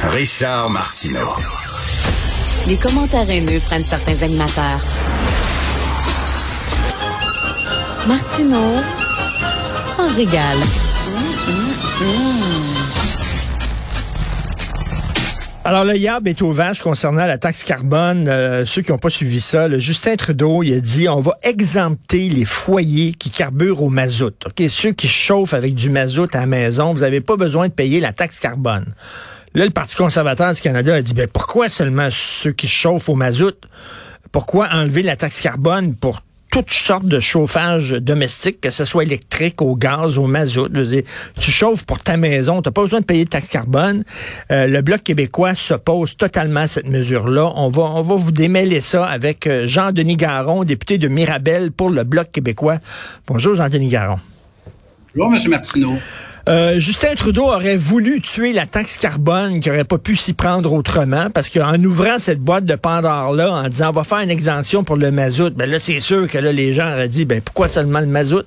Richard Martineau. Les commentaires haineux prennent certains animateurs. Martineau s'en régale. Alors, le yab est au vache concernant la taxe carbone. Euh, ceux qui n'ont pas suivi ça, le Justin Trudeau, il a dit on va exempter les foyers qui carburent au mazout. Ok, Ceux qui chauffent avec du mazout à la maison, vous n'avez pas besoin de payer la taxe carbone. Là, le Parti conservateur du Canada a dit ben, pourquoi seulement ceux qui chauffent au mazout? Pourquoi enlever la taxe carbone pour toutes sortes de chauffage domestique, que ce soit électrique, au gaz, au mazout? tu chauffes pour ta maison, tu n'as pas besoin de payer de taxe carbone. Euh, le Bloc québécois s'oppose totalement à cette mesure-là. On va, on va vous démêler ça avec euh, Jean-Denis Garon, député de Mirabel pour le Bloc québécois. Bonjour, Jean-Denis Garon. Bonjour, M. Martineau. Euh, Justin Trudeau aurait voulu tuer la taxe carbone, qui aurait pas pu s'y prendre autrement, parce qu'en ouvrant cette boîte de Pandore-là, en disant on va faire une exemption pour le mazout, ben là, c'est sûr que là, les gens auraient dit, ben pourquoi seulement le mazout?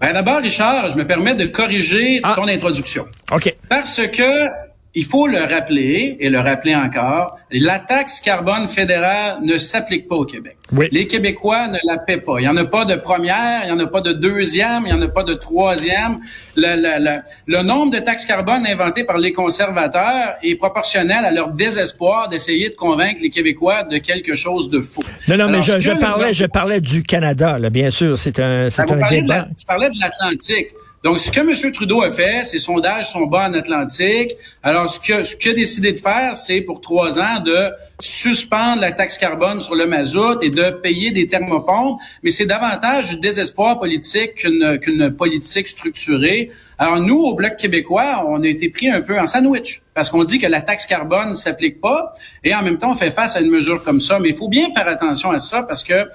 Ben d'abord, Richard, je me permets de corriger ah. ton introduction. OK. Parce que il faut le rappeler et le rappeler encore, la taxe carbone fédérale ne s'applique pas au Québec. Les Québécois ne la paient pas. Il n'y en a pas de première, il n'y en a pas de deuxième, il n'y en a pas de troisième. Le, le, le, nombre de taxes carbone inventées par les conservateurs est proportionnel à leur désespoir d'essayer de convaincre les Québécois de quelque chose de faux. Non, non, mais je, je parlais, je parlais du Canada, là, bien sûr. C'est un, c'est un débat. tu parlais de l'Atlantique. Donc, ce que M. Trudeau a fait, ses sondages sont bas en Atlantique. Alors, ce que ce qu'il a décidé de faire, c'est pour trois ans de suspendre la taxe carbone sur le mazout et de payer des thermopompes. Mais c'est davantage du désespoir politique qu'une politique structurée. Alors, nous, au Bloc québécois, on a été pris un peu en sandwich parce qu'on dit que la taxe carbone s'applique pas et en même temps on fait face à une mesure comme ça. Mais il faut bien faire attention à ça parce que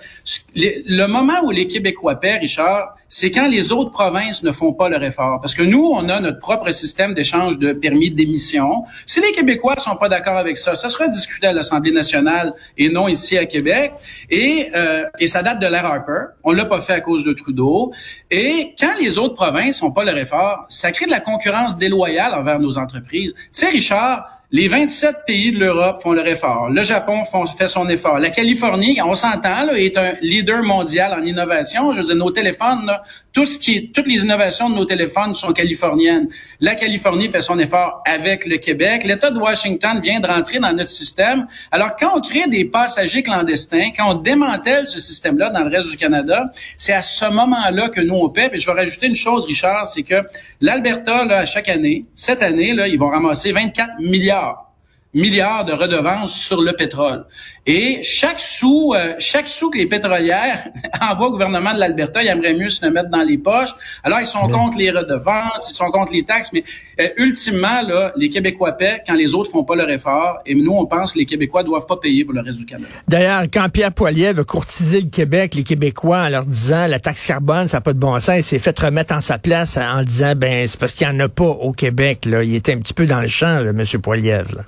le moment où les Québécois paient, Richard, c'est quand les autres provinces ne font pas leur effort. Parce que nous, on a notre propre système d'échange de permis d'émission. Si les Québécois sont pas d'accord avec ça, ça sera discuté à l'Assemblée nationale et non ici à Québec. Et, euh, et ça date de l'ère Harper. On l'a pas fait à cause de Trudeau. Et quand les autres provinces font pas leur effort, ça crée de la concurrence déloyale envers nos entreprises. Tu Richard, les 27 pays de l'Europe font leur effort. Le Japon fait son effort. La Californie, on s'entend, est un leader mondial en innovation. Je veux dire, nos téléphones, tout ce qui toutes les innovations de nos téléphones sont californiennes. La Californie fait son effort avec le Québec. L'État de Washington vient de rentrer dans notre système. Alors, quand on crée des passagers clandestins, quand on démantèle ce système-là dans le reste du Canada, c'est à ce moment-là que nous, on paie. Et je vais rajouter une chose, Richard, c'est que l'Alberta, là, à chaque année, cette année, là, ils vont ramasser 24 milliards out. Milliards de redevances sur le pétrole. Et chaque sou, euh, chaque sou que les pétrolières envoient au gouvernement de l'Alberta, ils aimeraient mieux se le mettre dans les poches. Alors, ils sont contre les redevances, ils sont contre les taxes, mais euh, ultimement, là, les Québécois paient quand les autres font pas leur effort. Et nous, on pense que les Québécois doivent pas payer pour le reste du Canada. D'ailleurs, quand Pierre Poilier veut courtiser le Québec, les Québécois, en leur disant la taxe carbone, ça n'a pas de bon sens, il s'est fait remettre en sa place en disant, ben, c'est parce qu'il n'y en a pas au Québec. Là. Il était un petit peu dans le champ, là, M. Poilievre.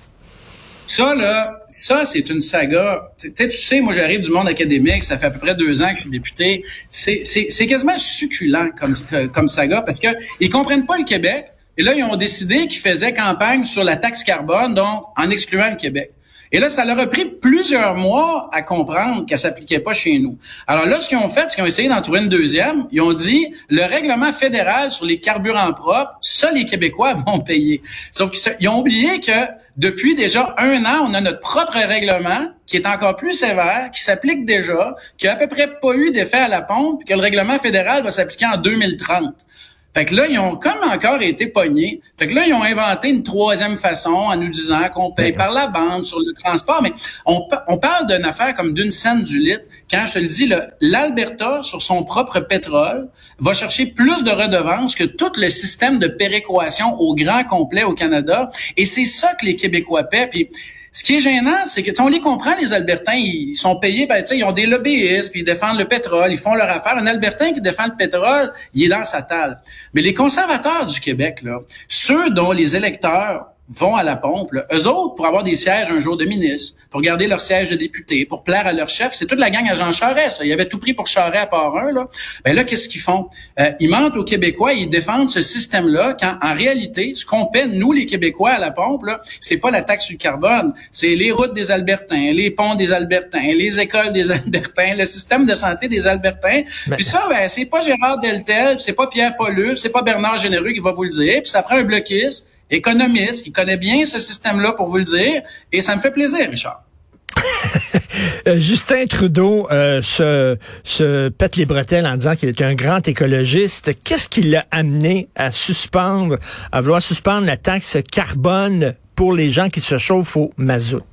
Ça, là, ça, c'est une saga. Tu sais, tu moi, j'arrive du monde académique, ça fait à peu près deux ans que je suis député. C'est quasiment succulent comme, comme saga parce que ils comprennent pas le Québec. Et là, ils ont décidé qu'ils faisaient campagne sur la taxe carbone, donc en excluant le Québec. Et là, ça leur a pris plusieurs mois à comprendre qu'elle s'appliquait pas chez nous. Alors là, ce qu'ils ont fait, c'est qu'ils ont essayé d'en trouver une deuxième. Ils ont dit, le règlement fédéral sur les carburants propres, ça, les Québécois vont payer. Sauf qu'ils ont oublié que depuis déjà un an, on a notre propre règlement qui est encore plus sévère, qui s'applique déjà, qui a à peu près pas eu d'effet à la pompe, que le règlement fédéral va s'appliquer en 2030. Fait que là, ils ont comme encore été pognés. Fait que là, ils ont inventé une troisième façon en nous disant qu'on paye par la bande sur le transport. Mais on, on parle d'une affaire comme d'une scène du litre. Quand je te le dis, l'Alberta, sur son propre pétrole, va chercher plus de redevances que tout le système de péréquation au grand complet au Canada. Et c'est ça que les Québécois paient. Puis ce qui est gênant, c'est que on les comprend, les Albertains, ils sont payés, ben, ils ont des lobbyistes, puis ils défendent le pétrole, ils font leur affaire. Un Albertain qui défend le pétrole, il est dans sa table. Mais les conservateurs du Québec, là, ceux dont les électeurs vont à la pompe, là, eux autres, pour avoir des sièges un jour de ministre, pour garder leur siège de député, pour plaire à leur chef, c'est toute la gang à Jean Charest. Ça. Ils avaient tout pris pour Charest à part un. Là. Ben là, qu'est-ce qu'ils font? Euh, ils mentent aux Québécois, ils défendent ce système-là, quand en réalité, ce qu'on paie, nous, les Québécois, à la pompe, c'est pas la taxe sur le carbone, c'est les routes des Albertains, les ponts des Albertains, les écoles des Albertains, le système de santé des Albertains. Puis ça, ben, c'est pas Gérard Deltel, c'est pas Pierre Paulus, c'est pas Bernard Généreux qui va vous le dire, puis ça prend un bloquiste économiste qui connaît bien ce système-là pour vous le dire, et ça me fait plaisir, Richard. Euh, Justin Trudeau euh, se, se pète les bretelles en disant qu'il était un grand écologiste. Qu'est-ce qui l'a amené à suspendre, à vouloir suspendre la taxe carbone pour les gens qui se chauffent au mazout?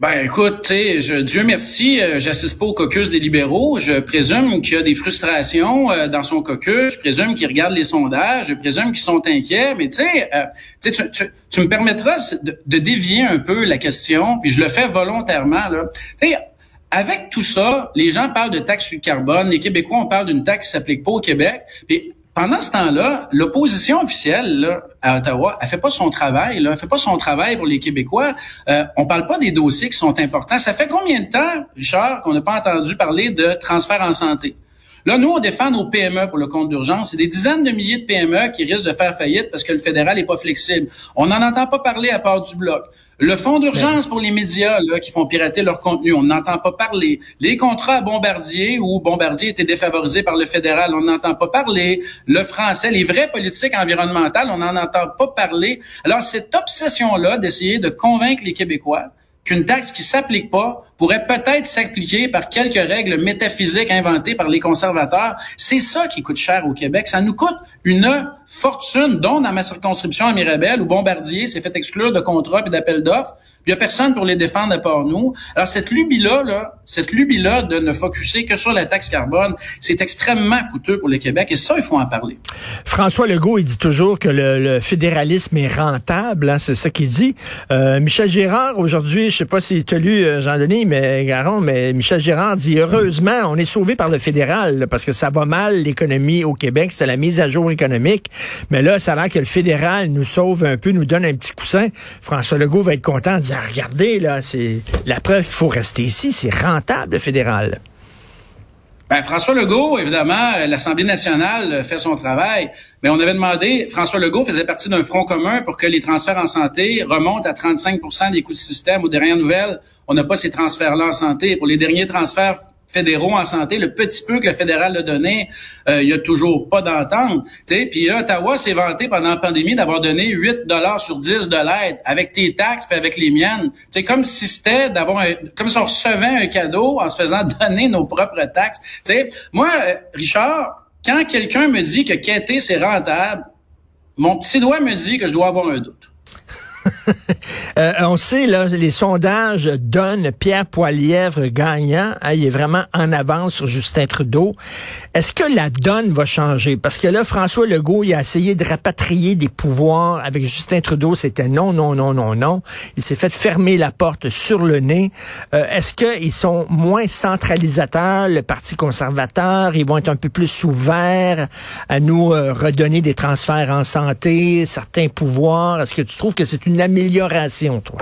Ben écoute, je, Dieu merci, euh, j'assiste pas au caucus des libéraux. Je présume qu'il y a des frustrations euh, dans son caucus. Je présume qu'il regarde les sondages. Je présume qu'ils sont inquiets. Mais tu sais, euh, tu, tu, me permettras de, de, dévier un peu la question, puis je le fais volontairement. Là. sais, avec tout ça, les gens parlent de taxe sur le carbone. Les Québécois, on parle d'une taxe qui s'applique pas au Québec. Puis pendant ce temps-là, l'opposition officielle à Ottawa, elle fait pas son travail. Là, elle fait pas son travail pour les Québécois. Euh, on parle pas des dossiers qui sont importants. Ça fait combien de temps, Richard, qu'on n'a pas entendu parler de transfert en santé? Là, nous, on défend nos PME pour le compte d'urgence. C'est des dizaines de milliers de PME qui risquent de faire faillite parce que le fédéral n'est pas flexible. On n'en entend pas parler à part du bloc. Le fonds d'urgence pour les médias là, qui font pirater leur contenu, on n'entend pas parler. Les contrats à Bombardier, où Bombardier était défavorisé par le fédéral, on n'entend pas parler. Le français, les vraies politiques environnementales, on n'en entend pas parler. Alors, cette obsession-là d'essayer de convaincre les Québécois qu'une taxe qui s'applique pas pourrait peut-être s'appliquer par quelques règles métaphysiques inventées par les conservateurs. C'est ça qui coûte cher au Québec. Ça nous coûte une fortune, dont dans ma circonscription à Mirabel, où Bombardier s'est fait exclure de contrats et d'appels d'offres. Il y a personne pour les défendre à part nous. Alors cette lubie-là, là, cette lubie-là de ne focuser que sur la taxe carbone, c'est extrêmement coûteux pour le Québec et ça, il faut en parler. François Legault, il dit toujours que le, fédéralisme est rentable, hein, c'est ça qu'il dit. Euh, Michel Gérard, aujourd'hui, je sais pas si tu as lu, euh, Jean-Denis, mais Garon, mais Michel Girard dit heureusement, on est sauvé par le fédéral parce que ça va mal l'économie au Québec, c'est la mise à jour économique. Mais là, ça a l'air que le fédéral nous sauve un peu, nous donne un petit coussin. François Legault va être content dire ah, regardez là, c'est la preuve qu'il faut rester ici, c'est rentable le fédéral. Ben, François Legault, évidemment, euh, l'Assemblée nationale euh, fait son travail, mais on avait demandé, François Legault faisait partie d'un front commun pour que les transferts en santé remontent à 35% des coûts de système. Aux dernières nouvelles, on n'a pas ces transferts-là en santé. Pour les derniers transferts fédéraux en santé, le petit peu que le fédéral a donné, euh, il y a toujours pas d'entente. Puis Ottawa s'est vanté pendant la pandémie d'avoir donné 8 dollars sur 10 de l'aide avec tes taxes puis avec les miennes. C'est comme si c'était d'avoir comme si on recevait un cadeau en se faisant donner nos propres taxes. sais, moi, euh, Richard, quand quelqu'un me dit que quêter c'est rentable, mon petit doigt me dit que je dois avoir un doute. Euh, on sait, là, les sondages donnent Pierre Poilièvre gagnant. Il est vraiment en avance sur Justin Trudeau. Est-ce que la donne va changer? Parce que là, François Legault, il a essayé de rapatrier des pouvoirs avec Justin Trudeau. C'était non, non, non, non, non. Il s'est fait fermer la porte sur le nez. Euh, est-ce qu'ils sont moins centralisateurs, le Parti conservateur? Ils vont être un peu plus ouverts à nous euh, redonner des transferts en santé, certains pouvoirs? Est-ce que tu trouves que c'est une amélioration, toi?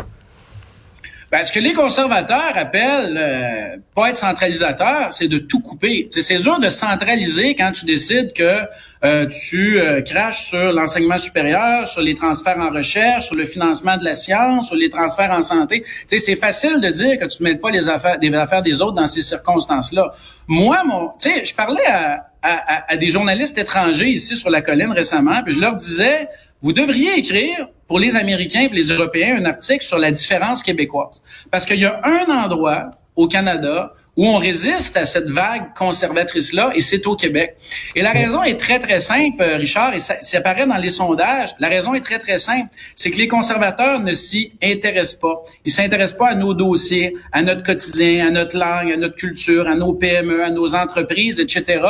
Ben, ce que les conservateurs appellent euh, pas être centralisateur, c'est de tout couper. C'est dur de centraliser quand tu décides que euh, tu euh, craches sur l'enseignement supérieur, sur les transferts en recherche, sur le financement de la science, sur les transferts en santé. C'est facile de dire que tu ne mêles pas les affaires, des affaires des autres dans ces circonstances-là. Moi, mon, je parlais à, à, à, des journalistes étrangers ici sur la colline récemment, puis je leur disais, vous devriez écrire pour les Américains et les Européens un article sur la différence québécoise. Parce qu'il y a un endroit au Canada où on résiste à cette vague conservatrice-là, et c'est au Québec. Et la raison est très, très simple, euh, Richard, et ça, ça apparaît dans les sondages. La raison est très, très simple. C'est que les conservateurs ne s'y intéressent pas. Ils s'intéressent pas à nos dossiers, à notre quotidien, à notre langue, à notre culture, à nos PME, à nos entreprises, etc.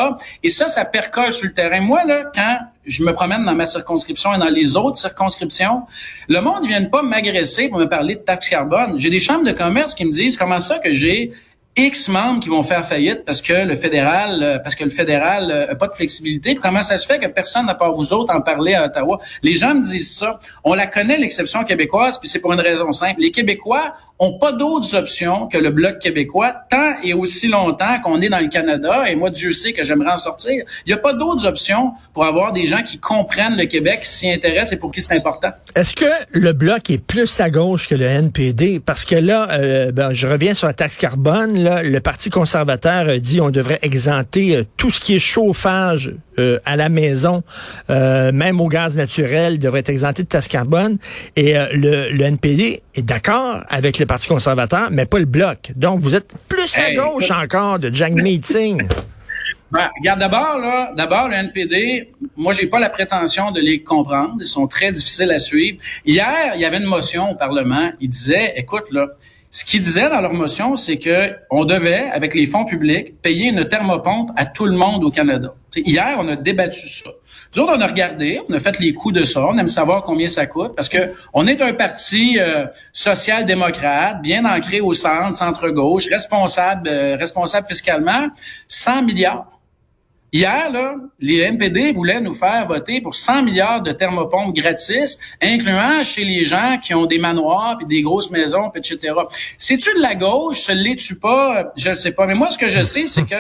Et ça, ça percole sur le terrain. Moi, là, quand je me promène dans ma circonscription et dans les autres circonscriptions, le monde ne vient pas m'agresser pour me parler de taxe carbone. J'ai des chambres de commerce qui me disent comment ça que j'ai X membres qui vont faire faillite parce que le fédéral, euh, parce que le fédéral euh, a pas de flexibilité. Comment ça se fait que personne n'a pas vous autres en parler à Ottawa? Les gens me disent ça. On la connaît l'exception québécoise, puis c'est pour une raison simple. Les Québécois ont pas d'autres options que le bloc québécois tant et aussi longtemps qu'on est dans le Canada. Et moi, Dieu sait que j'aimerais en sortir. Il y a pas d'autres options pour avoir des gens qui comprennent le Québec, qui s'y intéressent et pour qui c'est important. Est-ce que le bloc est plus à gauche que le NPD Parce que là, euh, ben, je reviens sur la taxe carbone. Là, le Parti conservateur dit on devrait exempter euh, tout ce qui est chauffage euh, à la maison, euh, même au gaz naturel, devrait être exempté de taxe carbone. Et le, NPD est d'accord avec le Parti conservateur, mais pas le bloc. Donc, vous êtes plus à gauche encore de Jack Meeting. Ben, regarde d'abord là, d'abord le NPD, moi j'ai pas la prétention de les comprendre, ils sont très difficiles à suivre. Hier, il y avait une motion au Parlement, il disait écoute là, ce qu'ils disaient dans leur motion, c'est que on devait, avec les fonds publics, payer une thermopompe à tout le monde au Canada. hier, on a débattu ça. Nous autres, on a regardé, on a fait les coûts de ça, on aime savoir combien ça coûte, parce que on est un parti euh, social-démocrate, bien ancré au centre, centre-gauche, responsable, euh, responsable fiscalement, 100 milliards. Hier, là, les NPD voulaient nous faire voter pour 100 milliards de thermopompes gratis, incluant chez les gens qui ont des manoirs, puis des grosses maisons, etc. C'est-tu de la gauche? Se l'es-tu pas? Je ne sais pas. Mais moi, ce que je sais, c'est que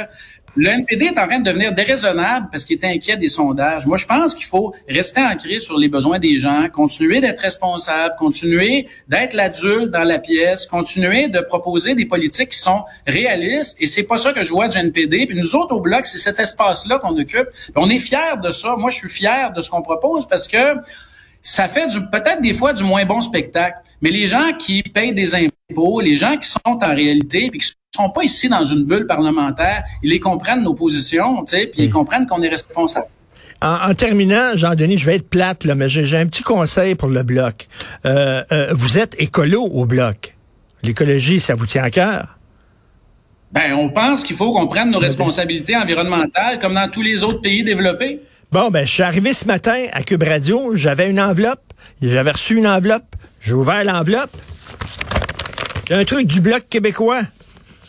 le NPD est en train de devenir déraisonnable parce qu'il est inquiet des sondages. Moi, je pense qu'il faut rester ancré sur les besoins des gens, continuer d'être responsable, continuer d'être l'adulte dans la pièce, continuer de proposer des politiques qui sont réalistes. Et c'est pas ça que je vois du NPD. Puis nous autres, au Bloc, c'est cet espace-là qu'on occupe. on est fiers de ça. Moi, je suis fier de ce qu'on propose parce que ça fait du peut-être des fois du moins bon spectacle. Mais les gens qui payent des impôts, les gens qui sont en réalité, puis qui sont pas ici dans une bulle parlementaire. Ils les comprennent nos positions, tu sais, puis ils comprennent qu'on est responsable. En, terminant, Jean-Denis, je vais être plate, là, mais j'ai un petit conseil pour le bloc. Euh, euh, vous êtes écolo au bloc. L'écologie, ça vous tient à cœur? Ben, on pense qu'il faut qu'on prenne nos responsabilités environnementales comme dans tous les autres pays développés. Bon, ben, je suis arrivé ce matin à Cube Radio, j'avais une enveloppe, j'avais reçu une enveloppe, j'ai ouvert l'enveloppe. Il y a un truc du Bloc québécois.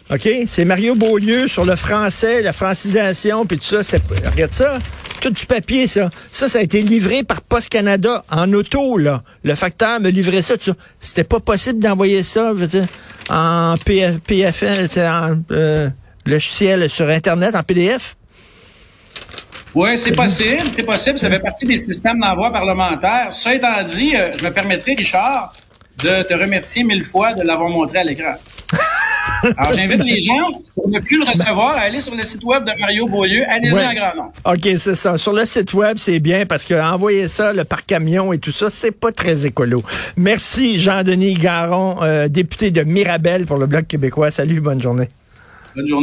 OK? C'est Mario Beaulieu sur le français, la francisation, puis tout ça. Regarde ça. Tout du papier, ça. Ça, ça a été livré par Post Canada en auto, là. Le facteur me livrait ça. ça. C'était pas possible d'envoyer ça, je veux dire, en PF, PFL, en euh, logiciel sur Internet, en PDF. Oui, c'est possible, c'est possible. Ça fait partie des systèmes d'envoi parlementaire. Ça étant dit, euh, je me permettrai, Richard, de te remercier mille fois de l'avoir montré à l'écran. Alors, j'invite les gens, pour ne plus le recevoir, à aller sur le site web de Mario Beaulieu. Allez-y en grand nom. OK, c'est ça. Sur le site web, c'est bien parce que envoyer ça le par camion et tout ça, c'est pas très écolo. Merci, Jean-Denis Garon, euh, député de Mirabel pour le Bloc québécois. Salut, bonne journée. Bonne journée.